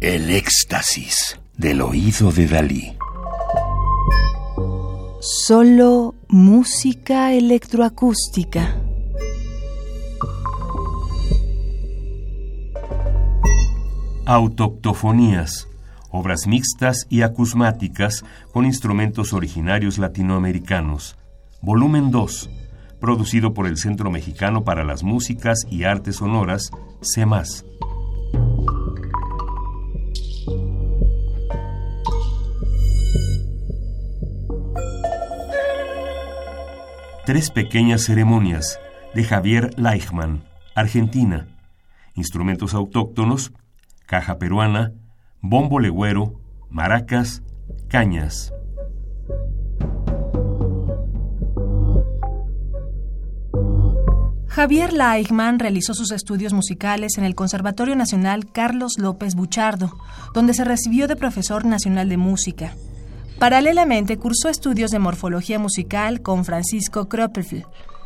El éxtasis del oído de Dalí. Solo música electroacústica. Autoctofonías, obras mixtas y acusmáticas con instrumentos originarios latinoamericanos. Volumen 2, producido por el Centro Mexicano para las Músicas y Artes Sonoras, CEMAS. Tres pequeñas ceremonias de Javier Leichmann, Argentina. Instrumentos autóctonos, caja peruana, bombo legüero, maracas, cañas. Javier Leichmann realizó sus estudios musicales en el Conservatorio Nacional Carlos López Buchardo, donde se recibió de profesor nacional de música. Paralelamente cursó estudios de morfología musical con Francisco Kroppel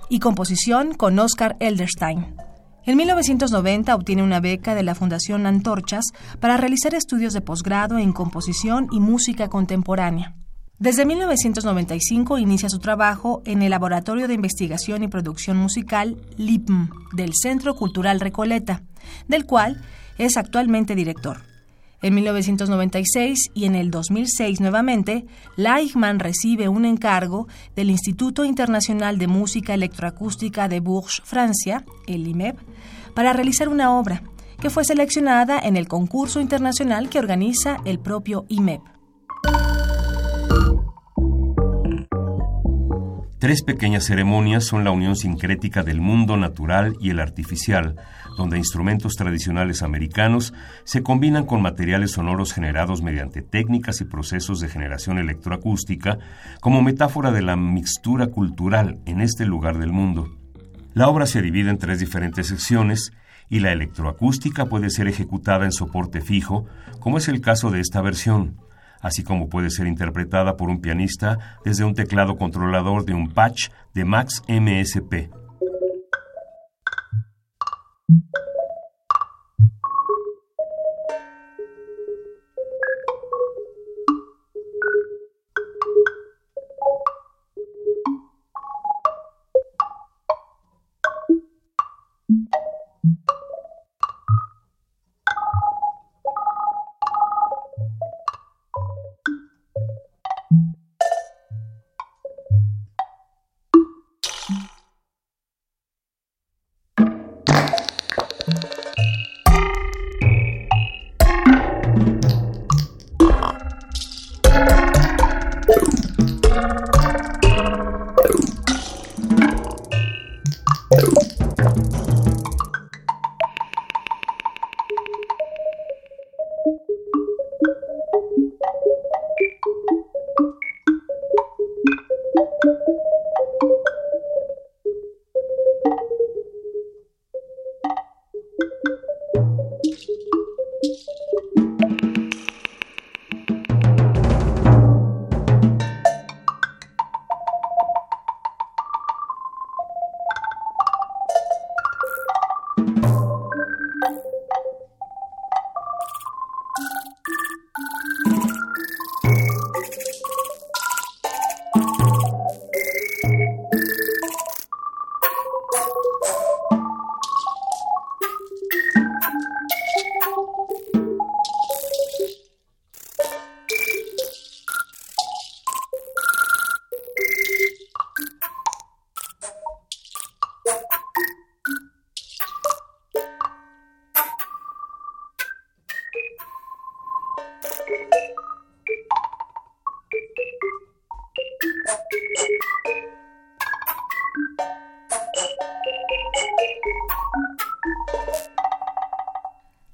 y composición con Oscar Elderstein. En 1990 obtiene una beca de la Fundación Antorchas para realizar estudios de posgrado en composición y música contemporánea. Desde 1995 inicia su trabajo en el Laboratorio de Investigación y Producción Musical LIPM del Centro Cultural Recoleta, del cual es actualmente director. En 1996 y en el 2006 nuevamente, Leichmann recibe un encargo del Instituto Internacional de Música Electroacústica de Bourges, Francia, el IMEB, para realizar una obra que fue seleccionada en el concurso internacional que organiza el propio IMEB. Tres pequeñas ceremonias son la unión sincrética del mundo natural y el artificial, donde instrumentos tradicionales americanos se combinan con materiales sonoros generados mediante técnicas y procesos de generación electroacústica como metáfora de la mixtura cultural en este lugar del mundo. La obra se divide en tres diferentes secciones y la electroacústica puede ser ejecutada en soporte fijo, como es el caso de esta versión así como puede ser interpretada por un pianista desde un teclado controlador de un patch de Max MSP.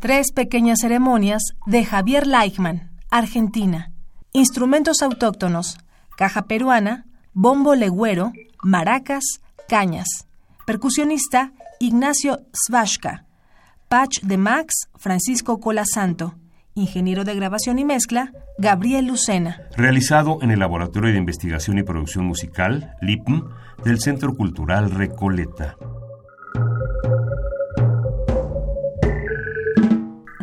Tres pequeñas ceremonias de Javier Leichmann, Argentina. Instrumentos autóctonos, caja peruana, bombo legüero, maracas, cañas. Percusionista, Ignacio Svashka. Patch de Max, Francisco Colasanto. Ingeniero de grabación y mezcla, Gabriel Lucena. Realizado en el Laboratorio de Investigación y Producción Musical, LIPM, del Centro Cultural Recoleta.